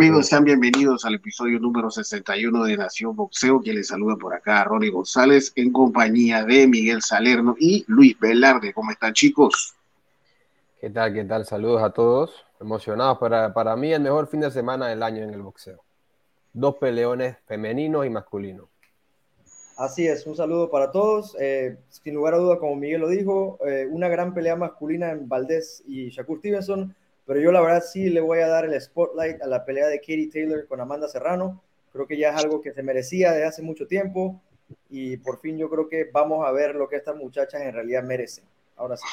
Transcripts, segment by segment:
amigos? Sean bienvenidos al episodio número 61 de Nación Boxeo, que les saluda por acá a Ronnie González en compañía de Miguel Salerno y Luis Velarde. ¿Cómo están chicos? ¿Qué tal? ¿Qué tal? Saludos a todos. Emocionados para, para mí el mejor fin de semana del año en el boxeo. Dos peleones femeninos y masculinos. Así es, un saludo para todos. Eh, sin lugar a duda, como Miguel lo dijo, eh, una gran pelea masculina en Valdés y Shakur Stevenson, pero yo la verdad sí le voy a dar el spotlight a la pelea de Katie Taylor con Amanda Serrano. Creo que ya es algo que se merecía desde hace mucho tiempo y por fin yo creo que vamos a ver lo que estas muchachas en realidad merecen. Ahora sí.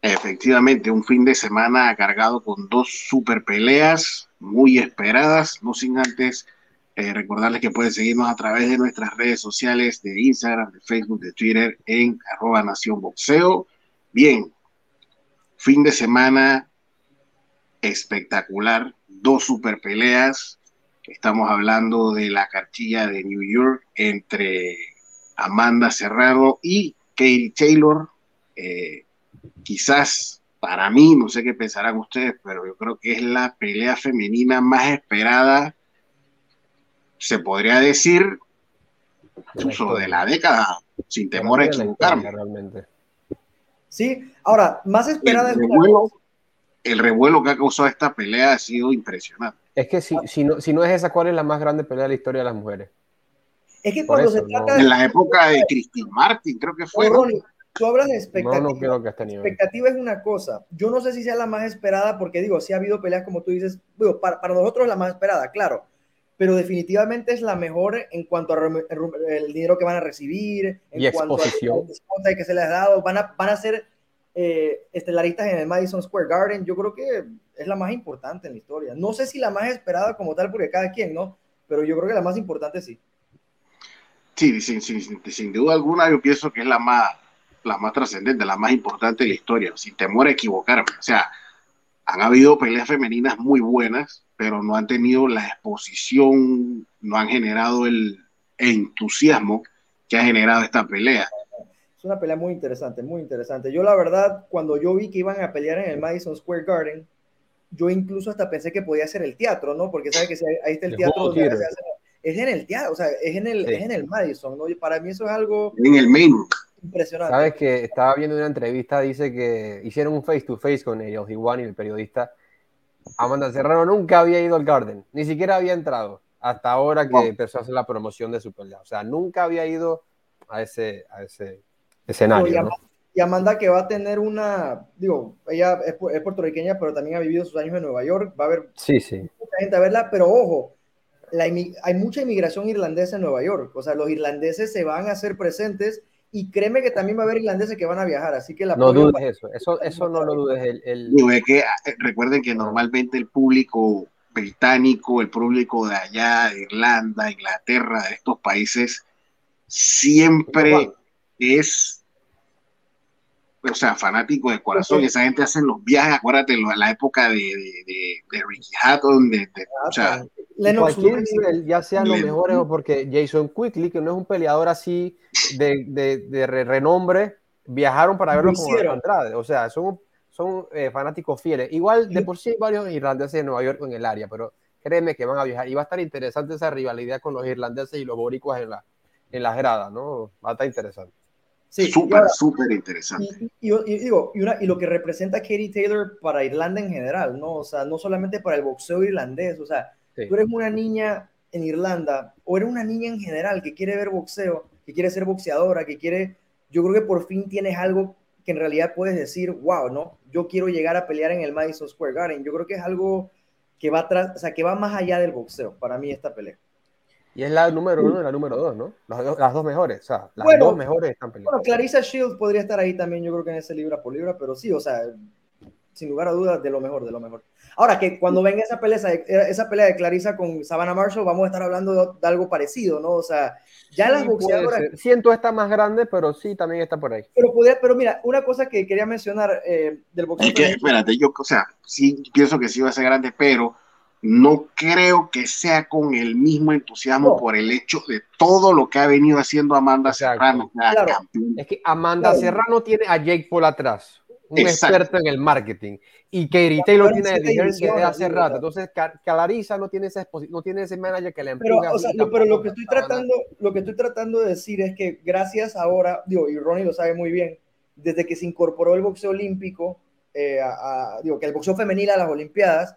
Efectivamente, un fin de semana cargado con dos super peleas muy esperadas, no sin antes eh, recordarles que pueden seguirnos a través de nuestras redes sociales de Instagram, de Facebook, de Twitter en arroba Nación Boxeo. Bien, fin de semana espectacular, dos super peleas. Estamos hablando de la cartilla de New York entre Amanda Serrano y Katie Taylor. Eh, quizás para mí, no sé qué pensarán ustedes, pero yo creo que es la pelea femenina más esperada se podría decir, uso de la década, sin temor a equivocarme. Realmente. Sí, ahora, más esperada el revuelo, el revuelo que ha causado esta pelea ha sido impresionante. Es que si, si, no, si no es esa, ¿cuál es la más grande pelea de la historia de las mujeres? Es que cuando se trata de... En la época de Christine Martin, creo que fue. tú hablas de expectativa. No, no creo que expectativa es una cosa. Yo no sé si sea la más esperada, porque digo, sí ha habido peleas, como tú dices, digo, para, para nosotros la más esperada, claro pero definitivamente es la mejor en cuanto al dinero que van a recibir, en y cuanto exposición. a que se les ha dado, van a, van a ser eh, estelaristas en el Madison Square Garden, yo creo que es la más importante en la historia. No sé si la más esperada como tal, porque cada quien, ¿no? Pero yo creo que la más importante sí. Sí, sin, sin, duda alguna yo pienso que es la más, la más trascendente, la más importante de la historia, sin temor a equivocarme. O sea, han habido peleas femeninas muy buenas, pero no han tenido la exposición, no han generado el entusiasmo que ha generado esta pelea. Es una pelea muy interesante, muy interesante. Yo la verdad, cuando yo vi que iban a pelear en el Madison Square Garden, yo incluso hasta pensé que podía ser el teatro, ¿no? Porque sabe que ahí está el teatro. es en el teatro, o sea, es en el, es en el Madison, ¿no? Y para mí eso es algo... En el main. Impresionante. Sabes que estaba viendo una entrevista, dice que hicieron un face to face con ellos, Iguan y el periodista, Amanda Serrano nunca había ido al Garden, ni siquiera había entrado hasta ahora que empezó a hacer la promoción de su pelea. O sea, nunca había ido a ese, a ese escenario. y, Amanda, que va a tener una, digo, ella es, puertorriqueña, pero también ha vivido sus años en Nueva York, va a haber sí, sí. mucha gente a verla, pero ojo, hay mucha inmigración irlandesa en Nueva York, o sea, los irlandeses se van a hacer presentes y créeme que también va a haber irlandeses que van a viajar, así que la No dudes eso, eso, eso no lo dudes. El, el... que, ah, eh, recuerden que normalmente el público británico, el público de allá, de Irlanda, Inglaterra, de estos países, siempre es o sea, fanático de corazón, esa gente hace los viajes, acuérdate, en la época de, de, de, Ricky Hatton, de, o sea, cualquier nivel, ya sean los mejores o porque Jason Quickly, que no es un peleador así de, de, renombre, viajaron para verlo como Andrade, o sea, son, son eh, fanáticos fieles. Igual de por sí hay varios irlandeses en Nueva York en el área, pero créeme que van a viajar. Y va a estar interesante esa rivalidad con los irlandeses y los boricuas en, la, en las gradas, ¿no? Va a estar interesante. Sí, súper, súper interesante. Y, digo, y, una, y, lo que representa Katie Taylor para Irlanda en general, ¿no? O sea, no solamente para el boxeo irlandés, o sea, tú eres una niña en Irlanda o eres una niña en general que quiere ver boxeo, que quiere ser boxeadora, que quiere, yo creo que por fin tienes algo que en realidad puedes decir, wow, ¿no? Yo quiero llegar a pelear en el Madison Square Garden. Yo creo que es algo que va, atrás, o sea, que va más allá del boxeo, para mí esta pelea. Y es la número uno y la número dos, ¿no? Las, las dos mejores, o sea, las dos mejores están peleando. Bueno, Clarissa Shields podría estar ahí también, yo creo que en ese libra por libra, pero sí, o sea, sin lugar a dudas, de lo mejor, de lo mejor. Ahora que cuando venga esa pelea, esa pelea de Clarissa con Savannah Marshall, vamos a estar hablando de, algo parecido, ¿no? O sea, ya las boxeadoras. Siento está más grande, pero sí, también está por ahí. Pero, pero mira, una cosa que quería mencionar eh, del boxeo. Es que, espérate, yo, o sea, sí pienso que sí va a ser grande, pero no creo que sea con el mismo entusiasmo por el hecho de todo lo que ha venido haciendo Amanda Serrano. Es que Amanda Serrano tiene a Jake Paul atrás. un experto en el marketing. Y Katie Taylor tiene desde hace rato. Entonces, Calariza no tiene ese, no tiene ese manager que le empuja. Pero, o sea, lo, pero lo que estoy tratando, lo que estoy tratando de decir es que gracias ahora, digo, y Ronnie lo sabe muy bien, desde que se incorporó el boxeo olímpico, eh, digo, que el boxeo femenil a las Olimpiadas,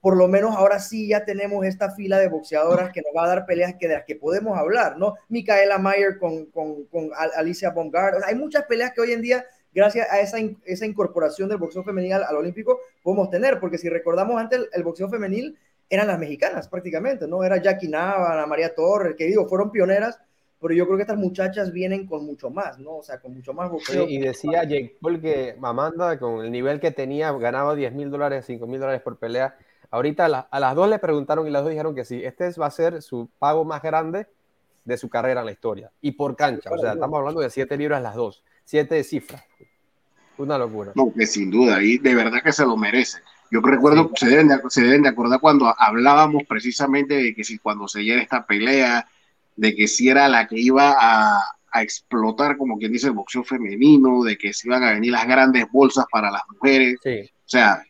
por lo menos ahora sí ya tenemos esta fila de boxeadoras que nos va a dar peleas que de las que podemos hablar, ¿no? Micaela Mayer con, con, con Alicia Bongard, hay muchas peleas que hoy en día gracias a esa, esa incorporación del boxeo femenil al, olímpico, podemos tener, porque si recordamos antes, el, boxeo femenil eran las mexicanas prácticamente, ¿no? Era Jackie Nava, Ana María Torres, que digo, fueron pioneras, pero yo creo que estas muchachas vienen con mucho más, ¿no? O sea, con mucho más boxeo. y decía Jake Paul que Amanda, con el nivel que tenía, ganaba 10 mil dólares, 5 mil dólares por pelea. Ahorita a, las dos le preguntaron y las dos dijeron que sí, este va a ser su pago más grande de su carrera en la historia. Y por cancha, o sea, estamos hablando de 7 libras las dos siete cifras. Una locura. No, que sin duda, y de verdad que se lo merece. Yo recuerdo, se, deben de, se deben de acordar cuando hablábamos precisamente de que si cuando se llega esta pelea, de que si era la que iba a, a, explotar, como quien dice, el boxeo femenino, de que se iban a venir las grandes bolsas para las mujeres. O sea,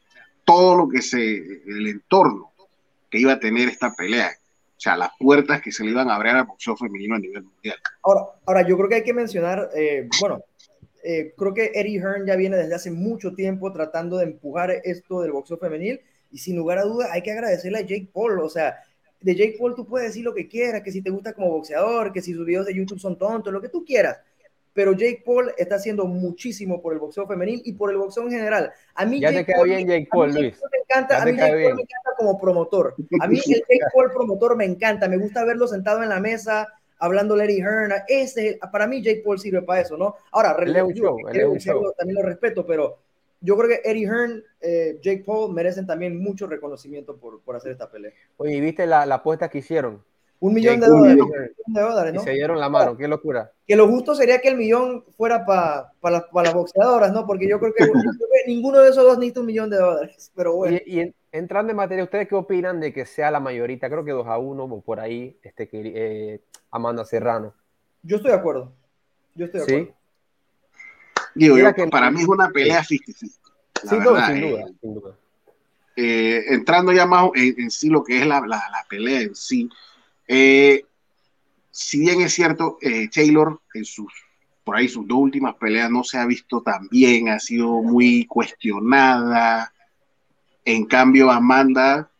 todo lo que se, el entorno que iba a tener esta pelea. O sea, las puertas que se le iban a abrir al boxeo femenino a nivel mundial. Ahora, ahora yo creo que hay que mencionar, eh, bueno, eh, creo que Eddie Hearn ya viene desde hace mucho tiempo tratando de empujar esto del boxeo femenil y sin lugar a dudas hay que agradecerle a Jake Paul, o sea, de Jake Paul tú puedes decir lo que quieras, que si te gusta como boxeador, que si sus videos de YouTube son tontos, lo que tú quieras, pero Jake Paul está haciendo muchísimo por el boxeo femenil y por el boxeo en general. A mí ya te bien Jake Paul, Luis. Me encanta, a mí Jake Paul me encanta como promotor. A mí el Jake Paul promotor me encanta, me gusta verlo sentado en la mesa, hablando Larry Hearn, ese, para mí Jake Paul sirve para eso, ¿no? Ahora, también lo respeto, pero yo creo que Eddie Hearn, eh, Jake Paul merecen también mucho reconocimiento por, por hacer esta pelea. Oye, ¿viste la, la apuesta que hicieron? Un millón de dólares, de dólares, ¿no? Y se dieron la mano, qué locura. Que lo justo sería que el millón fuera para las, las, boxeadoras, ¿no? Porque yo creo, que, ninguno de esos dos necesita un millón de dólares, pero bueno. Y, entrando en materia, ¿ustedes qué opinan de que sea la mayorita? Creo que 2 a 1 o por ahí, este, que, eh, Amanda Serrano. Yo estoy de acuerdo. Yo estoy de acuerdo. Digo, yo, para mí es una pelea 50 Sin, duda, eh, sin duda. Eh, entrando ya más en, sí lo que es la, la, pelea en sí, eh, si bien es cierto, Taylor en sus por ahí sus dos últimas peleas no se ha visto tan bien, ha sido muy cuestionada. En cambio, Amanda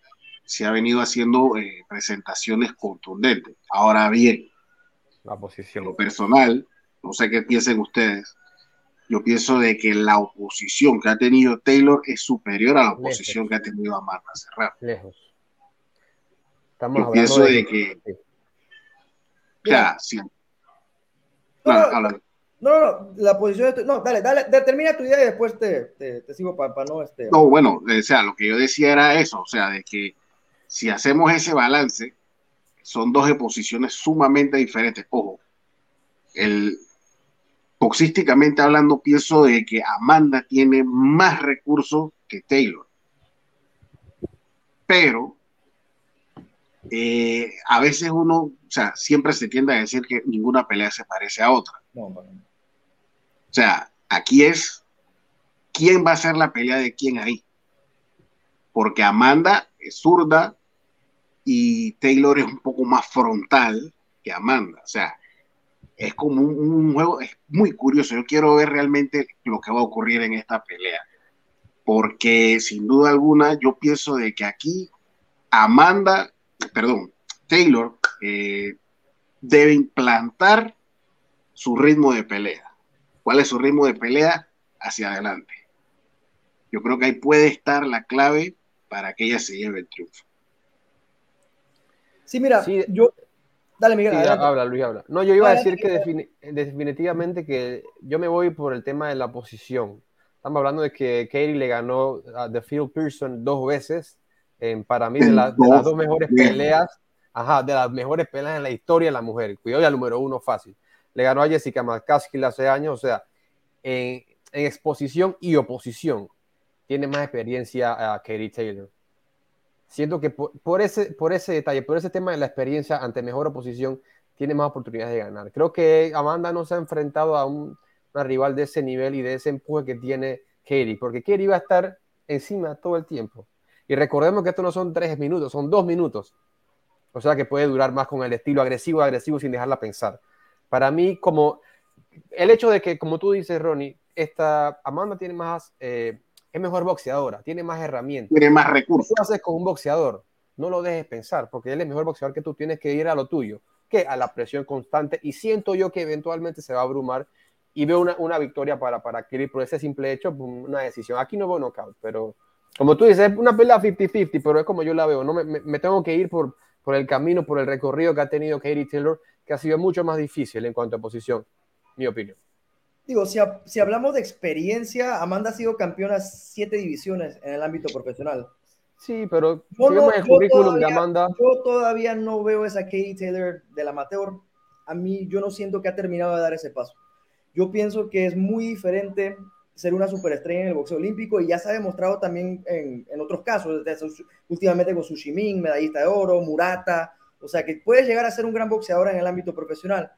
se ha venido haciendo eh, presentaciones contundentes. Ahora bien, la posición. Lo personal, no sé qué piensen ustedes, yo pienso de que la oposición que ha tenido Taylor es superior a la oposición que ha tenido Amanda Serrano. Lejos. Estamos yo pienso de, que... Ya, sí. No, no, no, la posición de... No, dale, dale, termina tu idea y después te, te, sigo para no... Este... No, bueno, o sea, lo que yo decía era eso, o sea, de que si hacemos ese balance, son dos posiciones sumamente diferentes. Ojo, el, boxísticamente hablando, pienso de que Amanda tiene más recursos que Taylor. Pero eh, a veces uno, o sea, siempre se tiende a decir que ninguna pelea se parece a otra. O sea, aquí es quién va a ser la pelea de quién ahí. Porque Amanda es zurda, y Taylor es un poco más frontal que Amanda. O sea, es como un, juego, es muy curioso. Yo quiero ver realmente lo que va a ocurrir en esta pelea. Porque sin duda alguna yo pienso de que aquí Amanda, perdón, Taylor eh, debe implantar su ritmo de pelea. ¿Cuál es su ritmo de pelea? Hacia adelante. Yo creo que ahí puede estar la clave para que ella se lleve el triunfo. Sí, mira, yo. Dale, Miguel. habla, Luis, habla. No, yo iba a decir que definitivamente que yo me voy por el tema de la posición. Estamos hablando de que Katie le ganó a The Phil Pearson dos veces. para mí, de, las dos mejores peleas, ajá, de las mejores peleas en la historia de la mujer. Cuidado, ya número uno fácil. Le ganó a Jessica McCaskill hace años, o sea, en, en exposición y oposición, tiene más experiencia a Katie Taylor siento que por, ese, por ese detalle, por ese tema de la experiencia ante mejor oposición, tiene más oportunidades de ganar. Creo que Amanda no se ha enfrentado a un, una rival de ese nivel y de ese empuje que tiene Katie, porque Katie va a estar encima todo el tiempo. Y recordemos que esto no son tres minutos, son dos minutos. O sea que puede durar más con el estilo agresivo, agresivo sin dejarla pensar. Para mí, como el hecho de que, como tú dices, Ronnie, esta Amanda tiene más, eh, es mejor boxeadora, tiene más herramientas. Tiene más recursos. ¿Qué haces con un boxeador? No lo dejes pensar, porque él es mejor boxeador que tú, tienes que ir a lo tuyo, que a la presión constante. Y siento yo que eventualmente se va a abrumar y veo una, una victoria para, para adquirir por ese simple hecho, una decisión. Aquí no veo knockout, pero como tú dices, es una pelea 50-50, pero es como yo la veo. No me, me, tengo que ir por, por el camino, por el recorrido que ha tenido Katie Taylor, que ha sido mucho más difícil en cuanto a posición, mi opinión. Digo, si, si hablamos de experiencia, Amanda ha sido campeona siete divisiones en el ámbito profesional. Sí, pero yo, no, el currículum todavía, de Amanda. Yo todavía no veo esa Katie Taylor del amateur. A mí, yo no siento que ha terminado de dar ese paso. Yo pienso que es muy diferente ser una superestrella en el boxeo olímpico y ya se ha demostrado también en, en otros casos, últimamente con Sushimin, medallista de oro, Murata, o sea que puedes llegar a ser un gran boxeador en el ámbito profesional,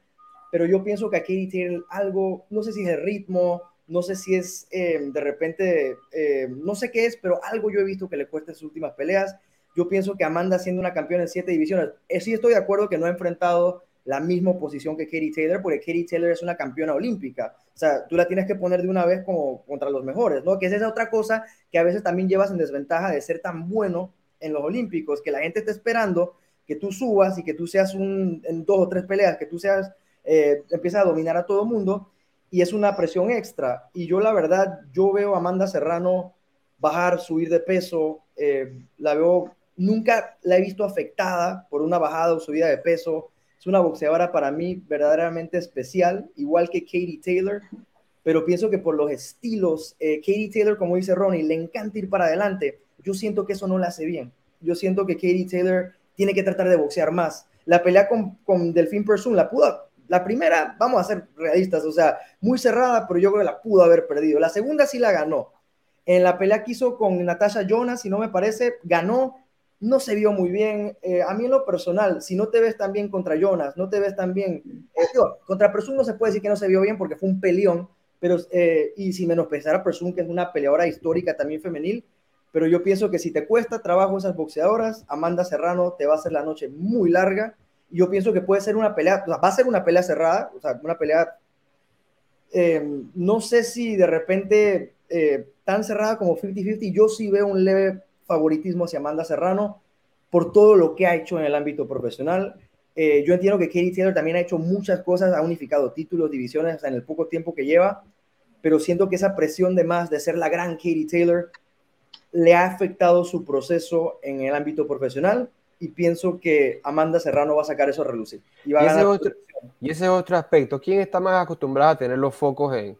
pero yo pienso que aquí tiene algo, no sé si es el ritmo, no sé si es eh, de repente, eh, no sé qué es, pero algo yo he visto que le cuesta sus últimas peleas. Yo pienso que Amanda siendo una campeona en siete divisiones, eh, sí estoy de acuerdo que no ha enfrentado la misma posición que Katie Taylor, porque Katie Taylor es una campeona olímpica. O sea, tú la tienes que poner de una vez como contra los mejores, ¿no? Que es esa otra cosa que a veces también llevas en desventaja de ser tan bueno en los olímpicos, que la gente está esperando que tú subas y que tú seas un, en dos o tres peleas, que tú seas, eh, empiezas a dominar a todo el mundo, y es una presión extra. Y yo la verdad, yo veo a Amanda Serrano bajar, subir de peso, eh, la veo, nunca la he visto afectada por una bajada o subida de peso, es una boxeadora para mí verdaderamente especial, igual que Katie Taylor, pero pienso que por los estilos, eh, Katie Taylor, como dice Ronnie, le encanta ir para adelante. Yo siento que eso no la hace bien. Yo siento que Katie Taylor tiene que tratar de boxear más. La pelea con, con Delfín Persun, la pudo, la primera, vamos a ser realistas, o sea, muy cerrada, pero yo creo que la pudo haber perdido. La segunda sí la ganó. En la pelea que hizo con Natasha Jonas, si no me parece, ganó, no se vio muy bien. Eh, a mí en lo personal, si no te ves tan bien contra Jonas, no te ves tan bien, eh, contra Presun no se puede decir que no se vio bien porque fue un peleón, pero, eh, y si menospreciar a Presun, que es una peleadora histórica también femenil, pero yo pienso que si te cuesta trabajo esas boxeadoras, Amanda Serrano te va a hacer la noche muy larga. Yo pienso que puede ser una pelea, va a ser una pelea cerrada, o sea, una pelea, no sé si de repente tan cerrada como 50-50, yo sí veo un leve favoritismo hacia Amanda Serrano por todo lo que ha hecho en el ámbito profesional. Eh, yo entiendo que Katie Taylor también ha hecho muchas cosas, ha unificado títulos, divisiones en el poco tiempo que lleva, pero siento que esa presión de más de ser la gran Katie Taylor le ha afectado su proceso en el ámbito profesional y pienso que Amanda Serrano va a sacar eso a relucir. Y, va a ese otro, y ese otro aspecto, ¿quién está más acostumbrado a tener los focos en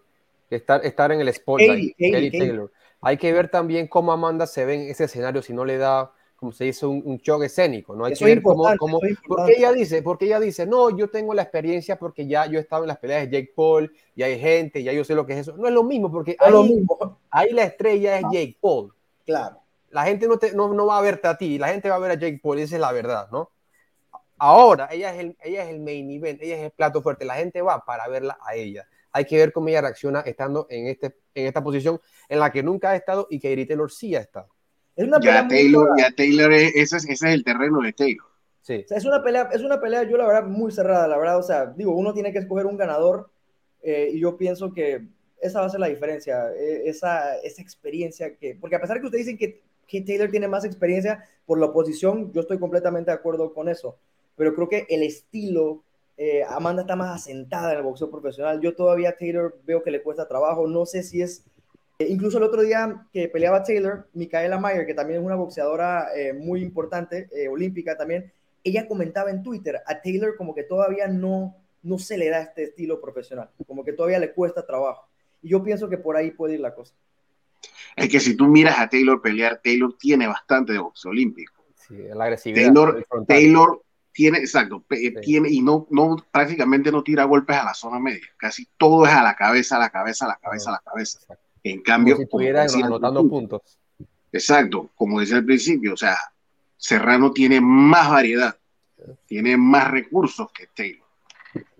estar, estar en el spotlight? Katie, Taylor. Hay que ver también cómo Amanda se ve en ese escenario si no le da, como se dice, un, un shock escénico. ¿no? Hay que ver cómo, cómo porque ella dice, porque ella dice, no, yo tengo la experiencia porque ya yo he estado en las peleas de Jake Paul y hay gente, ya yo sé lo que es eso. No es lo mismo porque ahí, lo mismo. ahí la estrella es Jake Paul. Claro. La gente no, te, no, no, va a verte a ti, la gente va a ver a Jake Paul, esa es la verdad, ¿no? Ahora, ella es, el, ella es el main event, ella es el plato fuerte, la gente va para verla a ella hay que ver cómo ella reacciona estando en, este, en esta posición en la que nunca ha estado y que Katie Taylor sí ha estado. Es una ya Taylor, ya Taylor ese, es, ese es el terreno de Taylor. Sí. O sea, es una pelea, es una pelea, yo la verdad, muy cerrada, la verdad, o sea, digo, uno tiene que escoger un ganador eh, y yo pienso que esa va a ser la diferencia, eh, esa, esa experiencia que, porque a pesar de que ustedes dicen que, que Taylor tiene más experiencia por la oposición, yo estoy completamente de acuerdo con eso, pero creo que el estilo eh, Amanda está más asentada en el boxeo profesional. Yo todavía Taylor veo que le cuesta trabajo. No sé si es. Eh, incluso el otro día que peleaba Taylor, Micaela Mayer, que también es una boxeadora eh, muy importante, olímpica también, ella comentaba en Twitter a Taylor como que todavía no, no se le da este estilo profesional, como que todavía le cuesta trabajo. Y yo pienso que por ahí puede ir la cosa. Es que si tú miras a Taylor pelear, Taylor tiene bastante de boxeo olímpico. Sí, la agresividad. Taylor, Taylor tiene, exacto, tiene, y no, no, prácticamente no tira golpes a la zona media, casi todo es a la cabeza, a la cabeza, a la cabeza, a la cabeza. En cambio, como si estuviera anotando puntos. Exacto, como decía al principio, o sea, Serrano tiene más variedad, tiene más recursos que Taylor.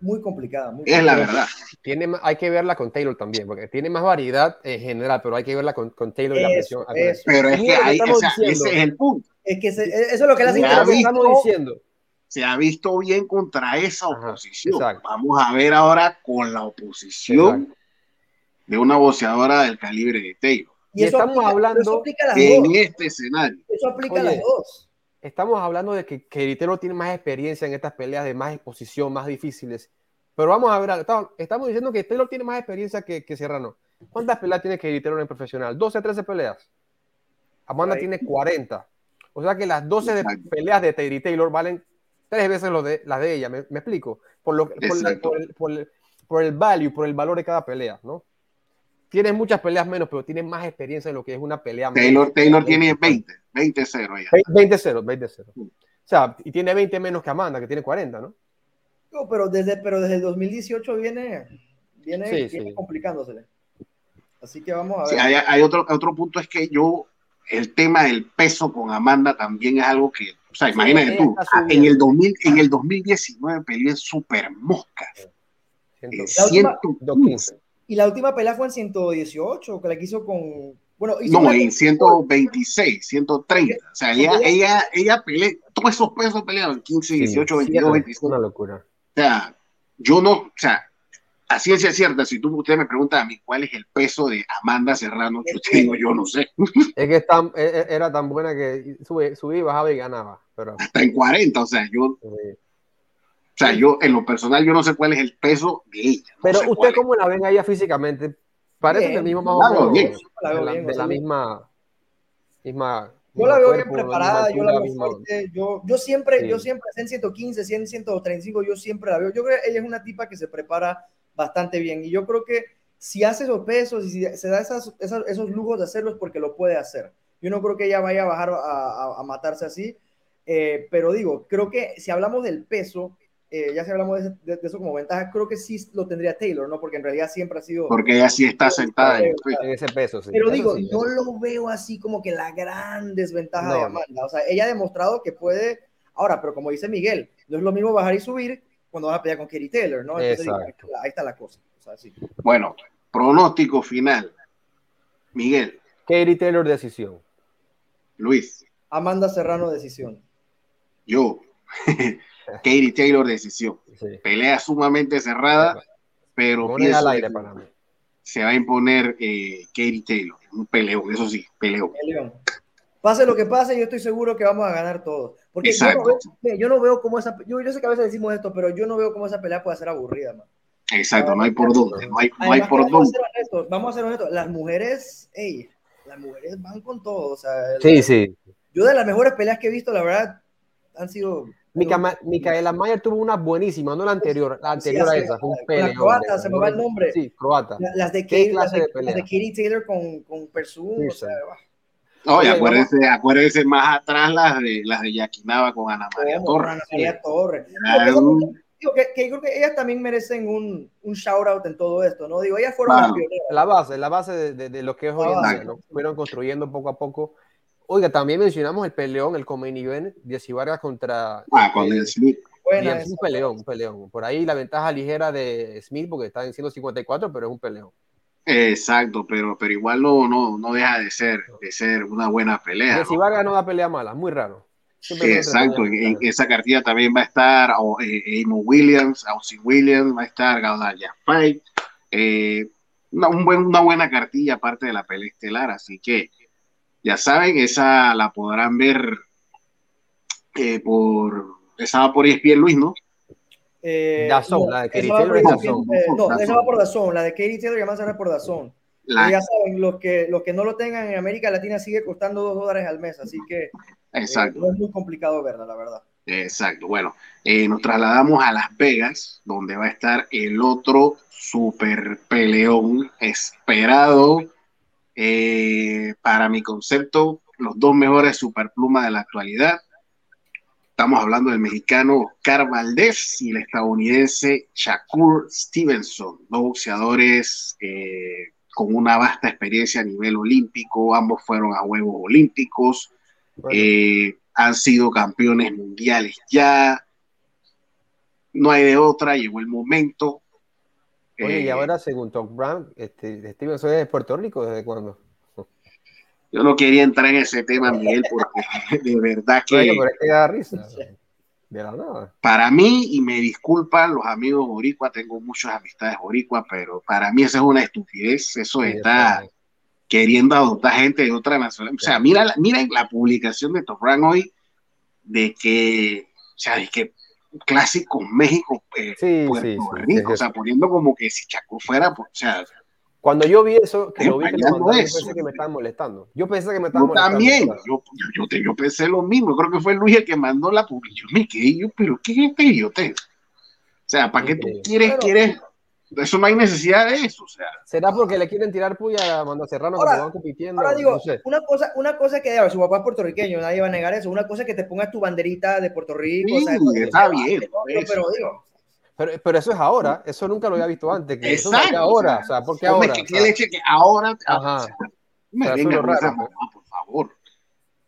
Muy complicada. Muy es la verdad. Tiene, hay que verla con Taylor también, porque tiene más variedad en general, pero hay que verla con, con Taylor y la presión. Pero es que ahí, ese es el punto. Es que eso es lo que que estamos diciendo. Se ha visto bien contra esa oposición. Vamos a ver ahora con la oposición de una boxeadora del calibre de Taylor. Y, estamos hablando en este escenario. Eso aplica a las dos. Estamos hablando de que, que Taylor tiene más experiencia en estas peleas de más exposición, más difíciles. Pero vamos a ver, estamos, diciendo que Taylor tiene más experiencia que, que Serrano. ¿Cuántas peleas tiene que Taylor en profesional? 12, 13 peleas. Amanda tiene 40. O sea que las 12 peleas de Terry Taylor valen tres veces lo de, las de ella. ¿Me, explico? Por, lo, por, el, por, el, value, por el valor de cada pelea, ¿no? Tiene muchas peleas menos, pero tiene más experiencia en lo que es una pelea. Taylor, Taylor tiene 20, 20-0 20-0, 20-0. O sea, y tiene 20 menos que Amanda, que tiene 40, ¿no? No, pero desde, pero desde el 2018 viene, viene, complicándose. Así que vamos a ver. hay, hay, otro, otro punto, es que yo el tema del peso con Amanda también es algo que, o sea, imagínate tú, en el, 2000, en el 2019 peleó en Super Mosca. Y la última pelea fue en 118, que la quiso con... Bueno, no, en 126, 130. O sea, ella, ella, ella peleó, todos esos pesos pelearon 15, 18, 22, 25. Una locura. O sea, yo no, o sea, a ciencia cierta, si tú usted me pregunta a mí cuál es el peso de Amanda Serrano, yo te digo, yo no sé. Es que e, e, era tan buena que subía, bajaba y ganaba. Pero... Hasta en 40, o sea, yo. O sea, yo en lo personal, yo no sé cuál es el peso de ella. pero usted, ¿cómo la ven a ella físicamente? Parece el mismo más o menos. De, la, misma. misma yo la veo bien preparada, yo la veo fuerte. Yo, yo siempre, yo siempre, en 115, 100, 135, yo siempre la veo. Yo creo que ella es una tipa que se prepara bastante bien. Y yo creo que si hace esos pesos y si se da esos lujos de hacerlos porque lo puede hacer. Yo no creo que ella vaya a bajar a, matarse así, eh, pero digo, creo que si hablamos del peso, eh, ya si hablamos de, eso como ventaja, creo que sí lo tendría Taylor, ¿no? Porque en realidad siempre ha sido... Porque ella sí está sentada en, ese peso, sí. Pero digo, no lo veo así como que la gran desventaja de Amanda. O sea, ella ha demostrado que puede... Ahora, pero como dice Miguel, no es lo mismo bajar y subir cuando vas a pelear con Kerry Taylor, ¿no? ahí está la cosa. Bueno, pronóstico final. Miguel. Kerry Taylor, decisión. Luis. Amanda Serrano, decisión. Yo. Katie Taylor, decisión. Pelea sumamente cerrada, pero se va a imponer eh, Katie Taylor. Un peleón, eso sí, peleón. peleón. Pase lo que pase, yo estoy seguro que vamos a ganar todos. Porque yo no, veo, cómo esa. Yo, yo, sé que a veces decimos esto, pero yo no veo cómo esa pelea puede ser aburrida, man. Exacto, no hay por dónde. No hay, no hay por vamos dónde. A ser vamos a ser honestos. Las mujeres, hey, las mujeres van con todo. O sea, sí, sí. Yo de las mejores peleas que he visto, la verdad, han sido. Mica, Micaela Mayer tuvo una buenísima, no la anterior, la anterior a esa, fue un peleón. La croata, se me va el nombre. Sí, croata. las de Katie, las de, Katie Taylor con, con Persun, o sea, Oye, acuérdense, acuérdense más atrás las de las de Yaquinaba con Ana María Torres. Ana María Torres. Digo que, que, creo que ellas también merecen un, un shout out en todo esto, ¿no? Digo, ellas fueron La base, la base de, de, lo que es hoy en día, ¿no? Fueron construyendo poco a poco. Oiga, también mencionamos el peleón, el Comeni event, Diez Vargas contra. Ah, con el Smith. es un peleón, un peleón. Por ahí la ventaja ligera de Smith, porque está en 154, pero es un peleón. Exacto, pero, pero igual no, no, no deja de ser, de ser una buena pelea. Si va a ganar una pelea mala, muy raro. Exacto, en, esa cartilla también va a estar eh, Amo Williams, Aussie Williams, va a estar Gaudaya Fight. Eh, una, un buen, una buena cartilla aparte de la pelea estelar, así que ya saben, esa la podrán ver eh, por, esa va por ESPN Luis, ¿no? Eh, Dazón, la de Katie Taylor es Dazón. No, esa va por Dazón, la de Katie Taylor ya más a por Dazón. Ya saben, los que, los que no lo tengan en América Latina sigue costando dos dólares al mes, así que Exacto. no es muy complicado verla, la verdad. Exacto. Bueno, eh, nos trasladamos a Las Vegas, donde va a estar el otro super peleón esperado. Eh, para mi concepto, los dos mejores superplumas de la actualidad. Estamos hablando del mexicano Oscar Valdés y el estadounidense Shakur Stevenson, dos boxeadores eh, con una vasta experiencia a nivel olímpico, ambos fueron a Juegos Olímpicos, eh, han sido campeones mundiales ya. no hay de otra, llegó el momento. Oye, y eh, ahora según Tom Brown, este, Stevenson es de Puerto Rico, ¿desde cuándo? Yo no quería entrar en ese tema, Miguel, porque de verdad que... Bueno, pero es que da risa. De la nada. Para mí, y me disculpan los amigos boricua, tengo muchas amistades boricua, pero para mí eso es una estupidez, eso está queriendo adoptar gente de otra nacionalidad. O sea, mira, mira la publicación de Top Rank hoy de que, o sea, de que clásico México, eh, Puerto Rico, o sea, poniendo como que si Chaco fuera, pues, o sea, cuando yo vi eso, que lo vi que yo pensé que me estaban molestando. Yo pensé que me estaban molestando. También, yo, yo, yo, pensé lo mismo. Creo que fue Luis el que mandó la publicación. Me quedé yo, pero ¿qué es este O sea, ¿para qué tú quieres, quieres eso no hay necesidad de eso. O sea. ¿Será porque le quieren tirar puya a Mando Serrano ahora, van compitiendo? Ahora digo, una, cosa, una cosa que su papá es puertorriqueño, nadie va a negar eso. Una cosa es que te pongas tu banderita de Puerto Rico. Sí, está bien. pero digo, pero, pero, eso es ahora, eso nunca lo había visto antes. Que Exacto. Eso es ahora, o sea, ¿por qué ahora? ¿Qué leche que ahora? Ajá. me venga con esa mamá, por favor.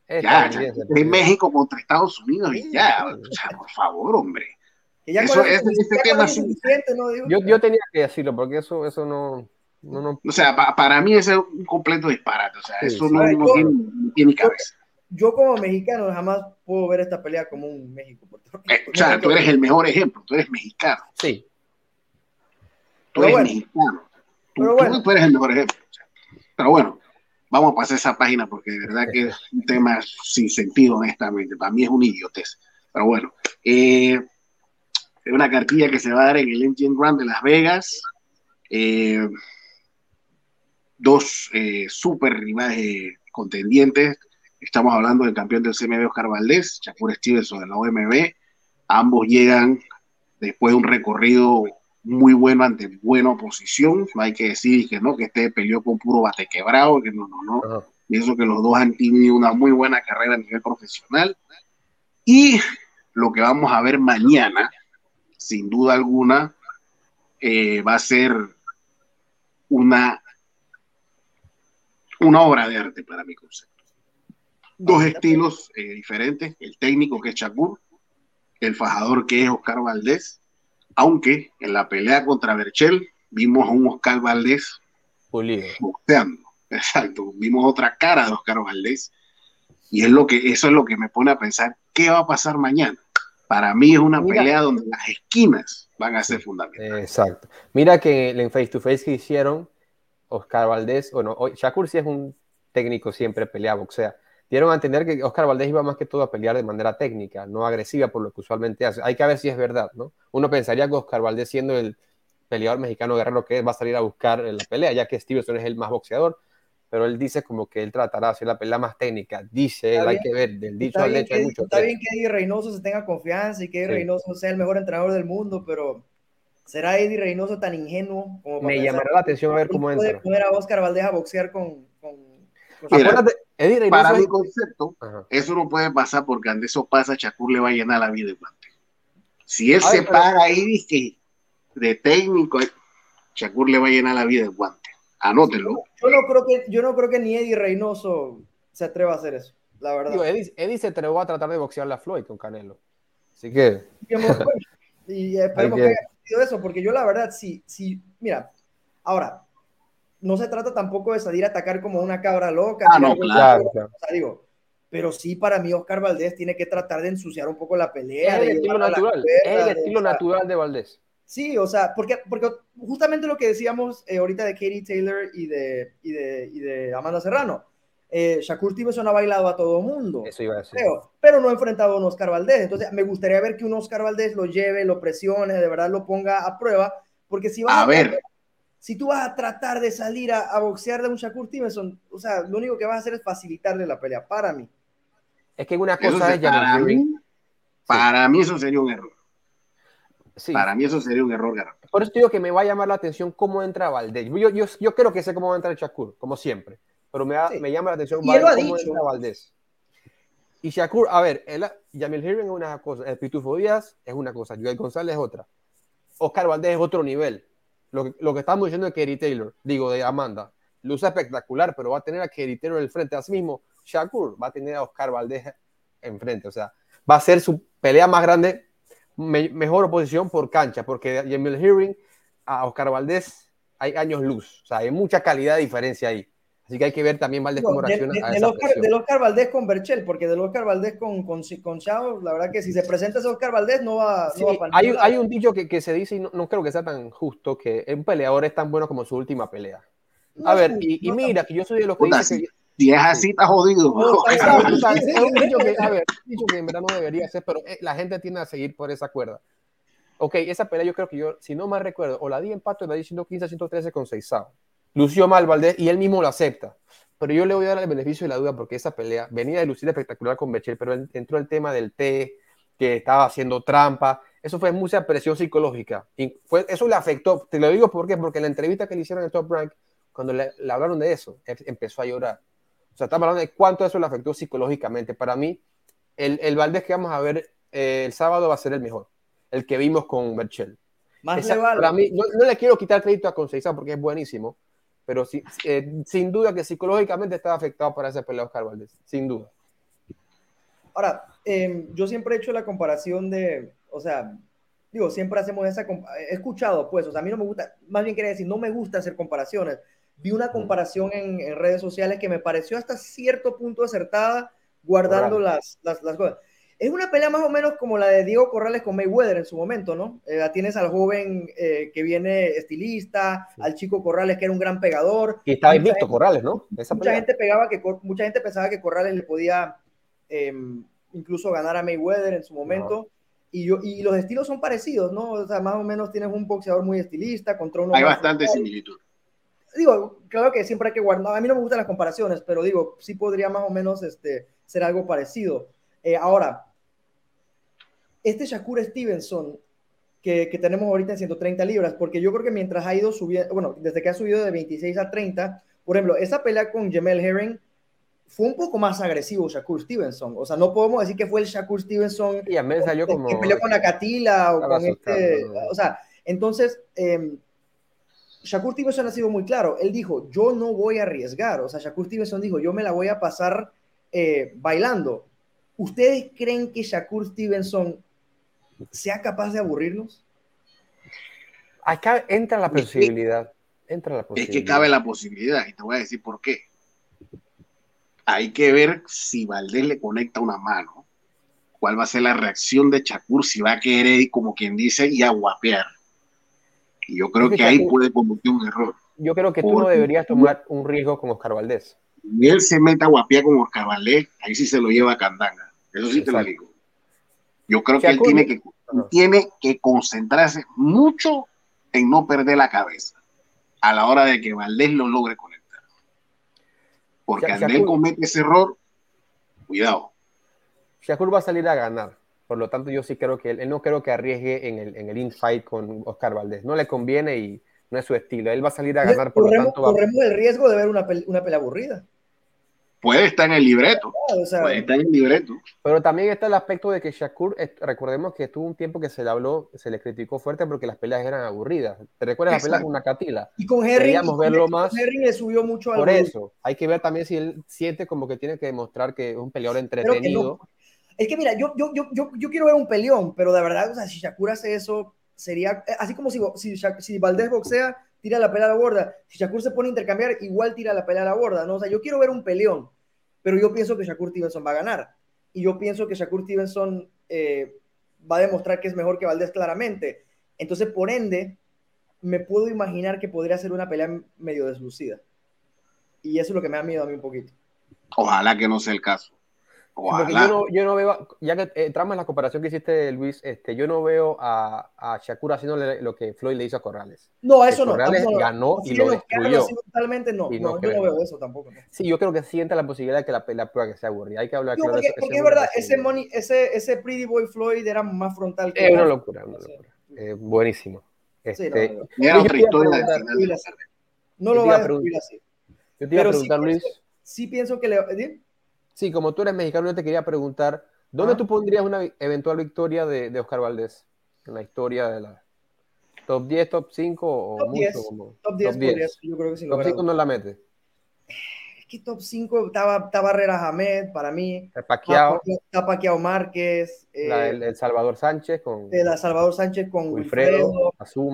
ya, ya, en México contra Estados Unidos y ya, o sea, por favor, hombre. Ya eso, es, ese tema es suficiente, ¿no? yo, yo tenía que decirlo, porque eso, eso no, no, no... O sea, pa, para mí ese es un completo disparate, o sea, sí, eso no, no, tiene, no tiene cabeza yo como mexicano jamás puedo ver esta pelea como un México. Eh, o sea, tú eres el mejor ejemplo, tú eres mexicano. Sí. Tú eres mexicano. Tú, Pero bueno. tú, eres el mejor ejemplo. Pero bueno, vamos a pasar esa página porque de verdad que es un tema sin sentido, honestamente. Para mí es un idiotez. Pero bueno, eh, es una cartilla que se va a dar en el Engine Run de Las Vegas. Eh, dos eh, super rivales contendientes Estamos hablando del campeón del CMB Oscar Valdés, Shakur Stevenson de la OMB. Ambos llegan después de un recorrido muy bueno ante buena oposición. No hay que decir que no, que este peleó con puro bate quebrado, que no, no, no. Y eso que los dos han tenido una muy buena carrera a nivel profesional. Y lo que vamos a ver mañana, sin duda alguna, eh, va a ser una, una obra de arte para mi concepto. Dos estilos eh, diferentes, el técnico que es Shakur, el fajador que es Oscar Valdés, aunque en la pelea contra Berchel vimos a un Oscar Valdés boxeando, exacto, vimos otra cara de Oscar Valdés. Y es lo que eso es lo que me pone a pensar qué va a pasar mañana. Para mí es una pelea donde las esquinas van a ser fundamentales. Exacto. Mira que en face to face que hicieron Oscar Valdés, bueno, Shakur sí es un técnico siempre pelea boxea dieron a entender que Oscar Valdés iba más que todo a pelear de manera técnica, no agresiva por lo que usualmente hace. Hay que ver si es verdad, ¿no? Uno pensaría que Oscar Valdés, siendo el peleador mexicano guerrero que es, va a salir a buscar la pelea, ya que Stevenson es el más boxeador, pero él dice como que él tratará de hacer la pelea más técnica. Dice, hay que ver, del dicho al hecho hay mucho. Está bien que Eddie Reynoso se tenga confianza y que Eddie Reynoso sea el mejor entrenador del mundo, pero ¿será Eddie Reynoso tan ingenuo como Me llamará la atención a ver cómo entra. Puede poner a Oscar Valdés a boxear con... con, para mi concepto, eso no puede pasar porque cuando eso pasa, Chakur le va a llenar la vida de guante. Si él se para ahí de técnico, Chakur le va a llenar la vida de guante. Anótelo. Yo no creo que, yo no creo que ni Eddie Reynoso se atreva a hacer eso, la verdad. Eddie, se atrevió a tratar de boxear la Floyd con Canelo. Así que. Y esperemos que haya sido eso, porque yo la verdad, sí, sí, mira, ahora, no se trata tampoco de salir a atacar como una cabra loca. Ah, no, claro, digo, pero sí, para mí, Oscar Valdés tiene que tratar de ensuciar un poco la pelea. Es el estilo natural, el estilo natural de Valdés. Sí, o sea, porque, porque justamente lo que decíamos eh, ahorita de Katie Taylor y de, y de, y de Amanda Serrano. Eh, Shakur Stevenson ha bailado a todo mundo. Eso iba a decir. Pero, pero, no ha enfrentado a un Oscar Valdés. Entonces, me gustaría ver que un Oscar Valdés lo lleve, lo presione, de verdad lo ponga a prueba. Porque si va a, ver, si tú vas a tratar de salir a, boxear de un Shakur Stevenson, o sea, lo único que vas a hacer es facilitarle la pelea, para mí. Es que una cosa es para mí, para mí eso sería un error. Sí. Para mí eso sería un error Por eso digo que me va a llamar la atención cómo entra Valdés. Yo, yo, yo creo que sé cómo va a entrar Shakur, como siempre. Pero me, me llama la atención cómo entra Valdés. Y Shakur, a ver, el, Jamil Hirving es una cosa, el Pitufo Díaz es una cosa, Joel González es otra. Oscar Valdés es otro nivel lo que, lo que estamos diciendo de Kerry Taylor, digo, de Amanda, luce espectacular, pero va a tener a Kerry Taylor el frente. mismo Shakur va a tener a Oscar Valdez enfrente. O sea, va a ser su pelea más grande mejor oposición por cancha, porque Jamil Hearing a Oscar Valdés hay años luz, o sea, hay mucha calidad de diferencia ahí. Así que hay que ver también Valdés cómo reacciona de, a Oscar, del Oscar Valdés con Berchel, porque del Oscar Valdés con, con, con Chao, la verdad que si se presenta ese Oscar Valdés no va, no va a hay, hay, un dicho que, que se dice, y no, creo que sea tan justo, que un peleador es tan bueno como su última pelea. A ver, y, y mira, que yo soy de los que dice que... Si es así, está jodido. es un dicho que, a ver, dicho que en verdad no debería ser, pero eh, la gente tiende a seguir por esa cuerda. Ok, esa pelea yo creo que yo, si no mal recuerdo, o la di empate o la di 115 113 con Seisao. Lució mal Valdés y él mismo lo acepta. Pero yo le voy a dar el beneficio de la duda porque esa pelea venía de lucir espectacular con Bechel, pero entró el tema del té, que estaba haciendo trampa. Eso fue mucha presión psicológica. Y fue, eso le afectó. Te lo digo ¿por qué? porque en la entrevista que le hicieron en Top Rank, cuando le, hablaron de eso, empezó a llorar. O sea, estamos hablando de cuánto eso le afectó psicológicamente. Para mí, el, el Valdés que vamos a ver eh, el sábado va a ser el mejor. El que vimos con Berchel. Más Para mí, no, le quiero quitar crédito a Conceição porque es buenísimo pero eh, sin duda que psicológicamente estaba afectado por ese pelea Oscar Valdés, sin duda. Ahora, em, yo siempre he hecho la comparación de, o sea, digo, siempre hacemos esa, he escuchado, pues, o sea, a mí no me gusta, más bien quería decir, no me gusta hacer comparaciones. Vi una comparación en, en redes sociales que me pareció hasta cierto punto acertada, guardando las, las, las cosas. Es una pelea más o menos como la de Diego Corrales con Mayweather en su momento, ¿no? Eh, tienes al joven eh, que viene estilista, al chico Corrales que era un gran pegador. Y estaba invicto Corrales, ¿no? mucha gente pegaba que mucha gente pensaba que Corrales le podía em, incluso ganar a Mayweather en su momento. Y, yo, y los estilos son parecidos, ¿no? O sea, más o menos tienes un boxeador muy estilista contra uno. Hay bastante similitud. Digo, claro que siempre hay que guardar. A mí no me gustan las comparaciones, pero digo, sí podría más o menos este, ser algo parecido. Eh, ahora, este Shakur Stevenson que, que, tenemos ahorita en 130 libras, porque yo creo que mientras ha ido subiendo, bueno, desde que ha subido de 26 a 30, por ejemplo, esa pelea con Jamel Herring fue un poco más agresivo Shakur Stevenson. O sea, no podemos decir que fue el Shakur Stevenson y a mí salió como... que peleó con la Catila o con este... O sea, entonces, eh, Shakur Stevenson ha sido muy claro. Él dijo, yo no voy a arriesgar. O sea, Shakur Stevenson dijo, yo me la voy a pasar eh, bailando. ¿Ustedes creen que Shakur Stevenson sea capaz de aburrirlos? Acá entra la posibilidad. Entra la posibilidad. Es que cabe la posibilidad, y te voy a decir por qué. Hay que ver si Valdés le conecta una mano, cuál va a ser la reacción de Shakur, si va a querer, como quien dice, y a guapear. Y yo creo que, ahí puede cometer un error. Yo creo que tú no deberías tomar un riesgo con Oscar Valdés. Y él se meta a guapear con Oscar Valdés, ahí sí se lo lleva a Candanga. Eso sí te lo digo. Yo creo que él tiene que, tiene que concentrarse mucho en no perder la cabeza a la hora de que Valdés lo logre conectar. Porque Andrés comete ese error, cuidado. Shakur va a salir a ganar. Por lo tanto, yo sí creo que él, no creo que arriesgue en el, en el infight con Oscar Valdés. No le conviene y no es su estilo. Él va a salir a ganar. Por corremos, lo tanto, corremos el riesgo de ver una, una pelea aburrida puede estar en el libreto. puede estar en el libreto. Pero también está el aspecto de que Shakur, recordemos que estuvo un tiempo que se le habló, se le criticó fuerte porque las peleas eran aburridas. ¿Te recuerdas la pelea con una catila? Y con Henry, verlo más. le subió mucho Por eso, hay que ver también si él siente como que tiene que demostrar que es un peleador entretenido. Es que mira, yo, yo, yo, yo, quiero ver un peleón, pero de verdad, o sea, si Shakur hace eso, sería eh, así como si, si, si Valdés boxea, tira la pelea a la borda. Si Shakur se pone a intercambiar, igual tira la pelea a la borda, ¿no? O sea, yo quiero ver un peleón pero yo pienso que Shakur Stevenson va a ganar. Y yo pienso que Shakur Stevenson eh, va a demostrar que es mejor que Valdés claramente. Entonces, por ende, me puedo imaginar que podría ser una pelea medio deslucida. Y eso es lo que me da miedo a mí un poquito. Ojalá que no sea el caso. Yo no, yo no, veo, ya que eh, en la comparación que hiciste, Luis, este, yo no veo a, a Shakur haciendo lo que Floyd le hizo a Corrales. No, eso no. Corrales ganó y lo destruyó. Totalmente no, no, yo no veo eso tampoco. Sí, yo creo que siente la posibilidad de que la, la prueba que sea aburrida. Hay que hablar claro porque, porque es verdad, ese, money, ese, ese Pretty Boy Floyd era más frontal que. Es una locura, una locura. Eh, buenísimo. Este, no, otra historia No lo va a destruir así. Yo te iba a preguntar, Luis. Sí pienso que le. Sí, como tú eres mexicano, yo te quería preguntar, ¿dónde tú pondrías una eventual victoria de, de, Oscar Valdés en la historia de la top 10, top 5 o top mucho? 10, como, top 10, top 10. yo creo que sí. Top 5 no la mete. Que top 5 estaba, Barrera Hamed para mí. Está Paquiao Márquez. Eh, el, Salvador Sánchez con. El Salvador Sánchez con Wilfredo.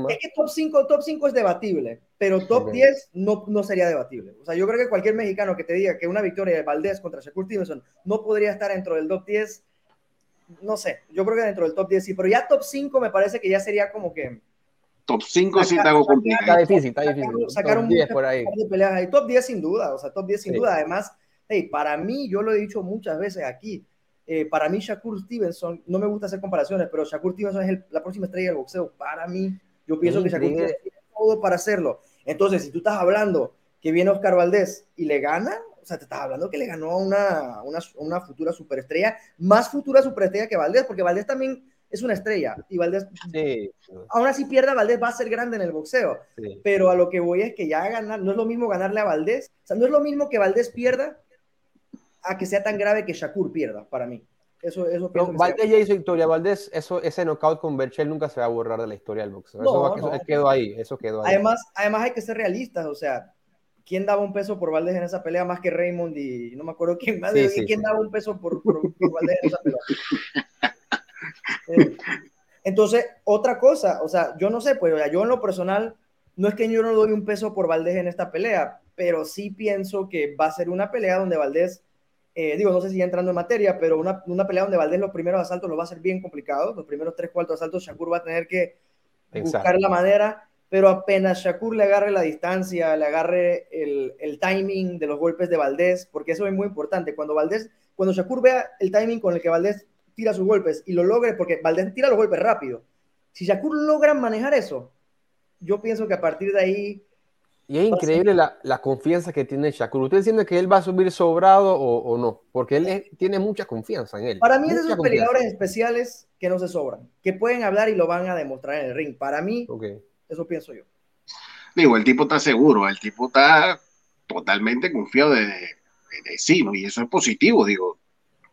Es que top 5, top 5 es debatible, pero top 10 no, no sería debatible. O sea, yo creo que cualquier mexicano que te diga que una victoria de Valdés contra Shakur Stevenson no podría estar dentro del top 10, no sé. Yo creo que dentro del top 10 sí, pero ya top 5 me parece que ya sería como que Top 5 sí hago complicado. Está difícil, está difícil. Sacar un 10 por ahí. De peleas ahí. Top 10 sin duda, o sea, top 10 sin duda. Además, hey, para mí, yo lo he dicho muchas veces aquí, eh, para mí Shakur Stevenson, no me gusta hacer comparaciones, pero Shakur Stevenson es la próxima estrella del boxeo. Para mí, yo pienso que Shakur Stevenson tiene todo para hacerlo. Entonces, si tú estás hablando que viene Oscar Valdés y le gana, o sea, te estás hablando que le ganó a una, una, una futura superestrella, más futura superestrella que Valdés, porque Valdés también es una estrella y Valdés, sí. aún así pierda, Valdés va a ser grande en el boxeo. Pero a lo que voy es que ya ganar, no es lo mismo ganarle a Valdés, o sea, no es lo mismo que Valdés pierda a que sea tan grave que Shakur pierda, para mí. Eso, eso Valdés ya hizo victoria. Valdés, eso, ese knockout con Berchel nunca se va a borrar de la historia del boxeo. eso, quedó ahí, eso quedó ahí. Además, además hay que ser realistas, o sea, ¿quién daba un peso por Valdés en esa pelea más que Raymond y no me acuerdo quién más? ¿Quién daba un peso por, por, por Valdés en esa pelea? Entonces, otra cosa, o sea, yo no sé, pues yo en lo personal, no es que yo no doy un peso por Valdés en esta pelea, pero sí pienso que va a ser una pelea donde Valdés, eh, digo, no sé si ya entrando en materia, pero una, una, pelea donde Valdés los primeros asaltos lo va a ser bien complicado, los primeros tres, cuatro asaltos Shakur va a tener que buscar la manera, pero apenas Shakur le agarre la distancia, le agarre el, el timing de los golpes de Valdés, porque eso es muy importante, cuando Valdés, cuando Shakur vea el timing con el que Valdés tira sus golpes y lo logre, porque Valdés tira los golpes rápido. Si Shakur logra manejar eso, yo pienso que a partir de ahí... Y es increíble la, la, confianza que tiene Shakur. ¿Usted entiende que él va a subir sobrado o, o no? Porque él tiene mucha confianza en él. Para mí es de esos peleadores especiales que no se sobran, que pueden hablar y lo van a demostrar en el ring. Para mí, eso pienso yo. Digo, el tipo está seguro, el tipo está totalmente confiado de, de, de sí, ¿no? Y eso es positivo, digo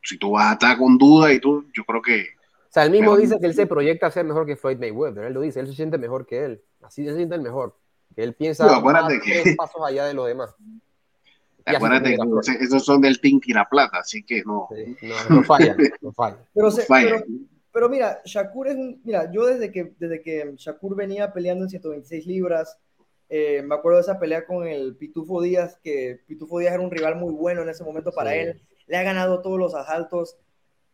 si tú vas a estar con duda y tú, yo creo que... O sea, él mismo dice que él se proyecta a ser mejor que Floyd Mayweather, él lo dice, él se siente mejor que él, así se siente el mejor, que él piensa más que... pasos allá de los demás. Acuérdate que esos son del Team Plata, así que no. no, no, falla, no falla. Pero, Pero, mira, Shakur es un. Mira, yo desde que, desde que Shakur venía peleando en 126 libras, eh, me acuerdo de esa pelea con el Pitufo Díaz, que Pitufo Díaz era un rival muy bueno en ese momento para él le ha ganado todos los asaltos.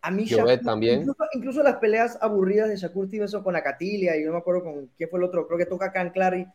A mí, Shakur, también. Incluso, las peleas aburridas de Shakur Stevenson con Acatilia, y no me acuerdo con quién fue el otro, creo que toca Can Clary.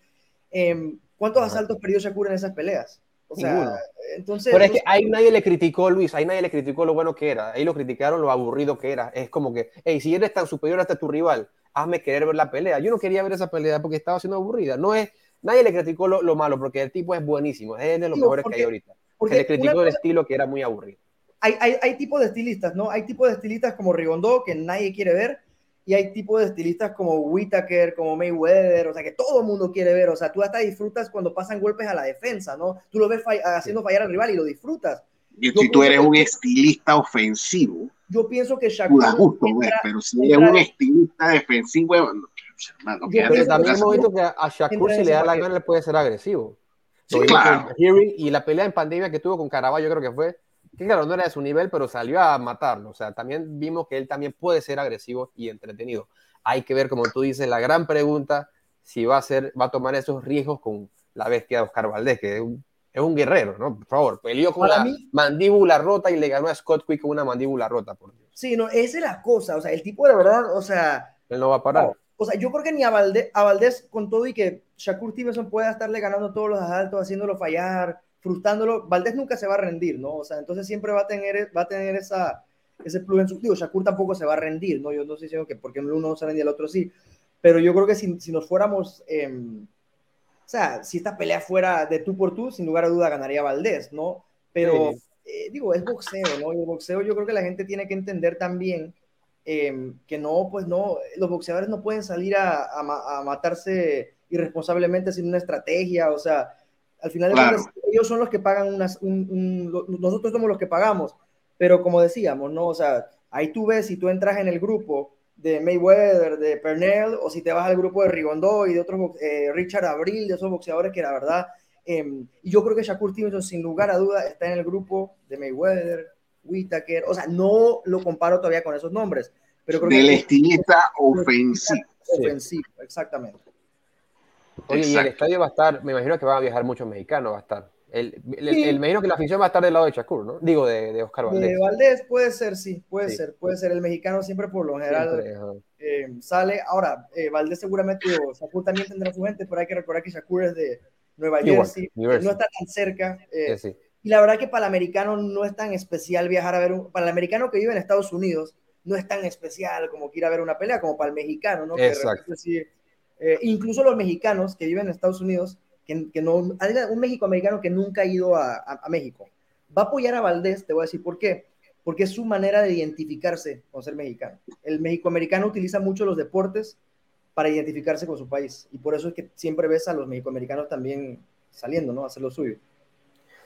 Em, ¿Cuántos asaltos perdió Shakur en esas peleas? O sea, entonces. Pero es que ahí nadie le criticó, Luis, ahí nadie le criticó lo bueno que era. Ahí lo criticaron lo aburrido que era. Es como que, hey, si eres tan superior hasta tu rival, hazme querer ver la pelea. Yo no quería ver esa pelea porque estaba siendo aburrida. No es, nadie le criticó lo, lo malo porque el tipo es buenísimo, es de los mejores que hay ahorita. Porque le criticó el estilo que era muy aburrido hay, hay, hay tipos de estilistas, ¿no? Hay tipos de estilistas como Rigondó, que nadie quiere ver, y hay tipos de estilistas como Whitaker, como Mayweather, o sea, que todo el mundo quiere ver, o sea, tú hasta disfrutas cuando pasan golpes a la defensa, ¿no? Tú lo ves haciendo fallar al rival y lo disfrutas. Y si tú eres un estilista ofensivo, yo pienso que Shakur... Justo, pero si eres un estilista defensivo, hermano, yo también hemos visto que a Shakur si le da la gana le puede ser agresivo. Sí, claro. Y la pelea en pandemia que tuvo con Caraballo creo que fue que claro, no era de su nivel, pero salió a matarlo. O sea, también vimos que él también puede ser agresivo y entretenido. Hay que ver, como tú dices, la gran pregunta, si va a, ser, va a tomar esos riesgos con la bestia de Oscar Valdés, que es un, es un guerrero, ¿no? Por favor, peleó con la mandíbula rota y le ganó a Scott Quick con una mandíbula rota, por Dios. Sí, no, esa es la cosa. O sea, el tipo de verdad, o sea... Él no va a parar. o sea, yo creo que ni a Valdés, a Valdés, con todo y que Shakur Stevenson pueda estarle ganando todos los asaltos, haciéndolo fallar, frustrándolo, Valdés nunca se va a rendir, ¿no? O sea, entonces siempre va a tener, va a tener esa, ese plus en su... Digo, Shakur tampoco se va a rendir, ¿no? Yo no estoy diciendo que porque uno no se rendía, el otro sí, pero yo creo que si, si nos fuéramos... Em, o sea, si esta pelea fuera de tú por tú, sin lugar a duda ganaría Valdés, ¿no? Pero, eh, digo, es boxeo, ¿no? Y el boxeo yo creo que la gente tiene que entender también em, que no, pues no, los boxeadores no pueden salir a, a, a matarse irresponsablemente sin una estrategia, o sea, al final ellos son los que pagan unas, nosotros somos los que pagamos, pero como decíamos, ¿no? O sea, ahí tú ves si tú entras en el grupo de Mayweather, de Pernell, o si te vas al grupo de Rigondo y de otros, eh, Richard Abril, de esos boxeadores que la verdad Em, y yo creo que Shakur Stevenson, sin lugar a duda, está en el grupo de Mayweather, Whitaker. O sea, no lo comparo todavía con esos nombres. Pero creo Del estilista ofensivo. Ofensivo, exactamente. Oye, y el estadio va a estar, me imagino que van a viajar muchos mexicanos, va a estar. El, el, me imagino que la afición va a estar del lado de Shakur, ¿no? Digo, de, de Oscar Valdés. De Valdés puede ser, sí, puede ser, puede ser. El mexicano siempre por lo general eh, sale. Ahora, eh, Valdés seguramente, o Shakur también tendrá su gente, pero hay que recordar que Shakur es de Nueva Jersey, no está tan cerca. Eh, y la verdad que para el americano no es tan especial viajar a ver un, para el americano que vive en Estados Unidos, no es tan especial como que ir a ver una pelea como para el mexicano, ¿no? Exacto. Incluso los mexicanos que viven en Estados Unidos que, no, un México americano que nunca ha ido a, México. Va a apoyar a Valdés, te voy a decir por qué. Porque es su manera de identificarse con ser mexicano. El mexicoamericano utiliza mucho los deportes para identificarse con su país. Y por eso es que siempre ves a los mexicoamericanos también saliendo, ¿no? A hacer lo suyo.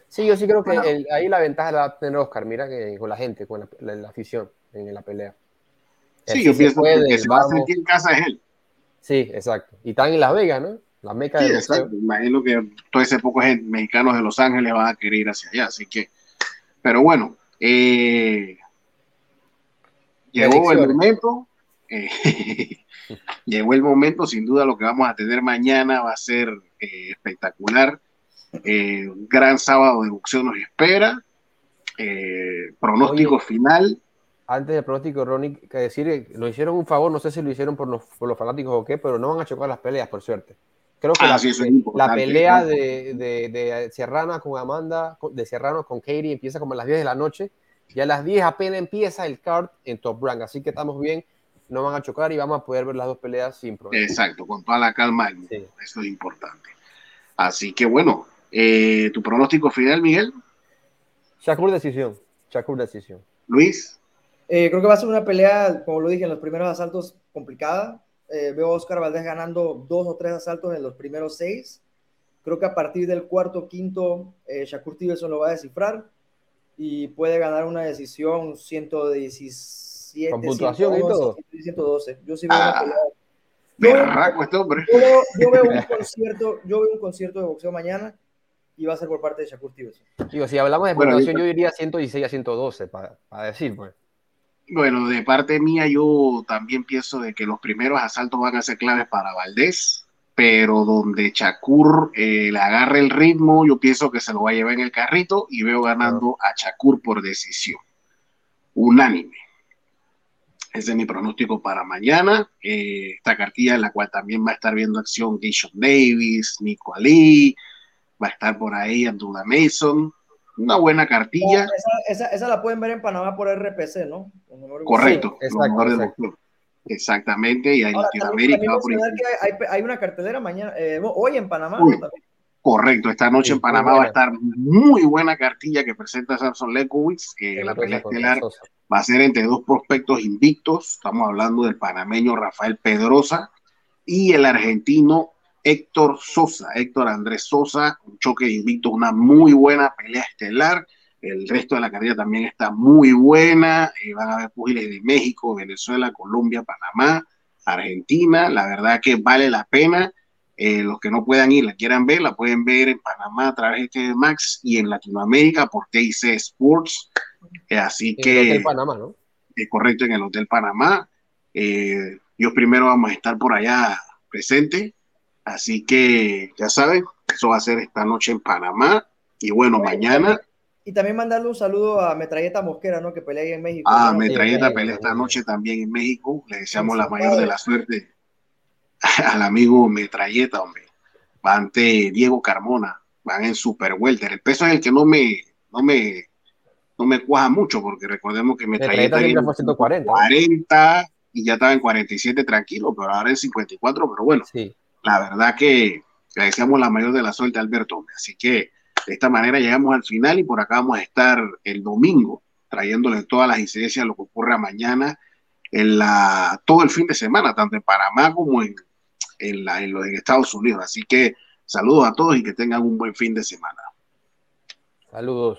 Sí, yo sí creo que ahí la ventaja la va a tener Oscar, mira, que con la gente, con la, afición en la pelea. Sí, yo pienso que que se va a sentir en casa es él. Sí, exacto. Y están en Las Vegas, ¿no? La meca de Imagino que todo ese poco gente mexicanos de Los Ángeles van a querer ir hacia allá, así que, pero bueno, eh, llegó el momento, eh, llegó el momento, sin duda lo que vamos a tener mañana va a ser eh, espectacular, un gran sábado de boxeo nos espera, pronóstico final. Antes del pronóstico, Ronnie, que decir, lo hicieron un favor, no sé si lo hicieron por los, por los fanáticos o qué, pero no van a chocar las peleas, por suerte. Creo que ah, la, pelea de, de, Serrana con Amanda, de Serrano con Katie empieza como a las 10 de la noche. Y a las 10 apenas empieza el card en Top Rank. Así que estamos bien, no van a chocar y vamos a poder ver las dos peleas sin problema. Exacto, con toda la calma. Eso es importante. Así que bueno, eh, ¿tu pronóstico final, Miguel? Shakur decisión. Shakur decisión. Luis. Eh, creo que va a ser una pelea, como lo dije, en los primeros asaltos complicada. Eh, veo a Oscar Valdés ganando dos o tres asaltos en los primeros seis. Creo que a partir del cuarto, quinto, eh, Shakur Stevenson lo va a descifrar y puede ganar una decisión 117. Con puntuación y todo. 112. Yo sí veo una pelea. Yo, este hombre. Yo, veo un concierto, yo veo un concierto de boxeo mañana y va a ser por parte de Shakur Stevenson. Digo, si hablamos de puntuación, yo diría 116 a 112 para, para decir, pues. Bueno, de parte mía yo también pienso de que los primeros asaltos van a ser claves para Valdés, pero donde Chakur eh, le agarre el ritmo, yo pienso que se lo va a llevar en el carrito y veo ganando a Chakur por decisión. Unánime. Ese es mi pronóstico para mañana. Eh, esta cartilla en la cual también va a estar viendo acción Gishon Davis, Nico Ali, va a estar por ahí Andula Mason una buena cartilla. esa, la pueden ver en Panamá por RPC, ¿no? Correcto, Exactamente, y en Latinoamérica. hay, una cartelera mañana, eh, hoy en Panamá. correcto, esta noche en Panamá va a estar muy buena cartilla que presenta Samson Lekowitz, que la pelea estelar va a ser entre dos prospectos invictos. Estamos hablando del panameño Rafael Pedrosa y el argentino Héctor Sosa, Héctor Andrés Sosa, un choque invicto, una muy buena pelea estelar. El resto de la carrera también está muy buena. Eh, van a haber pugiles de México, Venezuela, Colombia, Panamá, Argentina. La verdad que vale la pena. Eh, los que no puedan ir, la quieran ver, la pueden ver en Panamá a través de Max y en Latinoamérica por TIC Sports. Eh, así que. En el Hotel Panamá, ¿no? correcto, en el Hotel Panamá. yo primero vamos a estar por allá presente Así que ya saben, eso va a ser esta noche en Panamá. Y bueno, mañana. Y también mandarle un saludo a Metralleta Mosquera, ¿no? Que pelea ahí en México. Ah, Metralleta pelea esta noche también en México. Le deseamos la mayor de la suerte al amigo Metralleta, hombre. Va ante Diego Carmona. Van en Super Welter. El peso es el que no me, no me, no me cuaja mucho, porque recordemos que Metralleta, Metralleta fue 140. 40 y ya estaba en 47 tranquilo, pero ahora en 54, pero bueno. Sí la verdad que le deseamos la mayor de la suerte a Alberto. Así que de esta manera llegamos al final y por acá vamos a estar el domingo trayéndole todas las incidencias de lo que ocurra mañana en la, todo el fin de semana, tanto en Panamá como en, en, la, en los Estados Unidos. Así que saludos a todos y que tengan un buen fin de semana. Saludos.